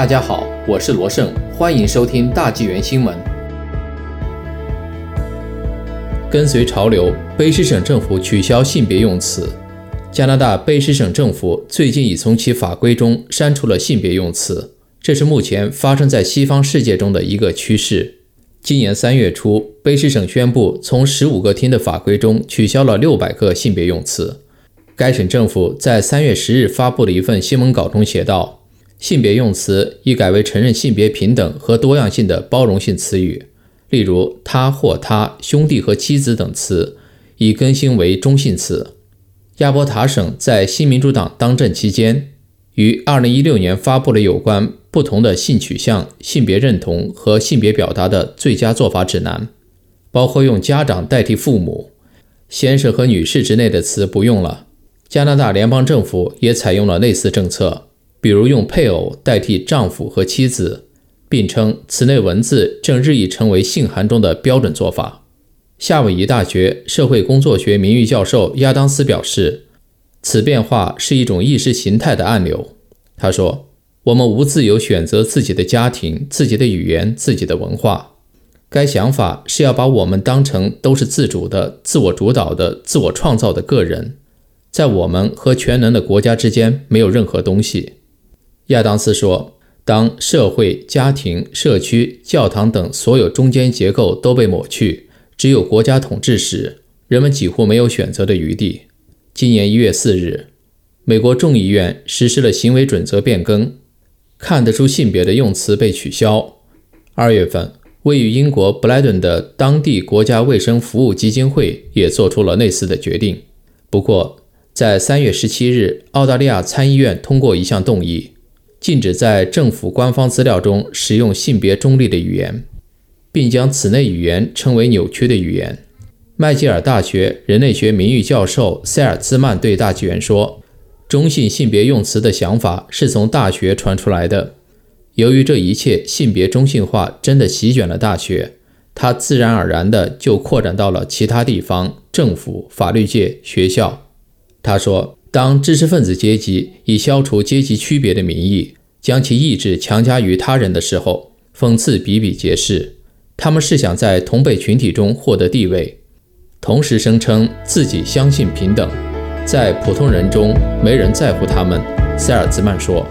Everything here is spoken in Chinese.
大家好，我是罗胜，欢迎收听大纪元新闻。跟随潮流，卑诗省政府取消性别用词。加拿大卑诗省政府最近已从其法规中删除了性别用词，这是目前发生在西方世界中的一个趋势。今年三月初，卑诗省宣布从十五个厅的法规中取消了六百个性别用词。该省政府在三月十日发布的一份新闻稿中写道。性别用词已改为承认性别平等和多样性的包容性词语，例如“他”或“他”、“兄弟”和“妻子”等词已更新为中性词。亚伯塔省在新民主党当政期间，于2016年发布了有关不同的性取向、性别认同和性别表达的最佳做法指南，包括用“家长”代替“父母”，“先生”和“女士”之类的词不用了。加拿大联邦政府也采用了类似政策。比如用配偶代替丈夫和妻子，并称此类文字正日益成为信函中的标准做法。夏威夷大学社会工作学名誉教授亚当斯表示，此变化是一种意识形态的暗流。他说：“我们无自由选择自己的家庭、自己的语言、自己的文化。该想法是要把我们当成都是自主的、自我主导的、自我创造的个人，在我们和全能的国家之间没有任何东西。”亚当斯说：“当社会、家庭、社区、教堂等所有中间结构都被抹去，只有国家统治时，人们几乎没有选择的余地。”今年一月四日，美国众议院实施了行为准则变更，看得出性别的用词被取消。二月份，位于英国布莱顿的当地国家卫生服务基金会也做出了类似的决定。不过，在三月十七日，澳大利亚参议院通过一项动议。禁止在政府官方资料中使用性别中立的语言，并将此类语言称为扭曲的语言。麦吉尔大学人类学名誉教授塞尔兹曼对大纪元说：“中性性别用词的想法是从大学传出来的。由于这一切性别中性化真的席卷了大学，它自然而然地就扩展到了其他地方、政府、法律界、学校。”他说。当知识分子阶级以消除阶级区别的名义将其意志强加于他人的时候，讽刺比比皆是。他们是想在同辈群体中获得地位，同时声称自己相信平等，在普通人中没人在乎他们。塞尔兹曼说。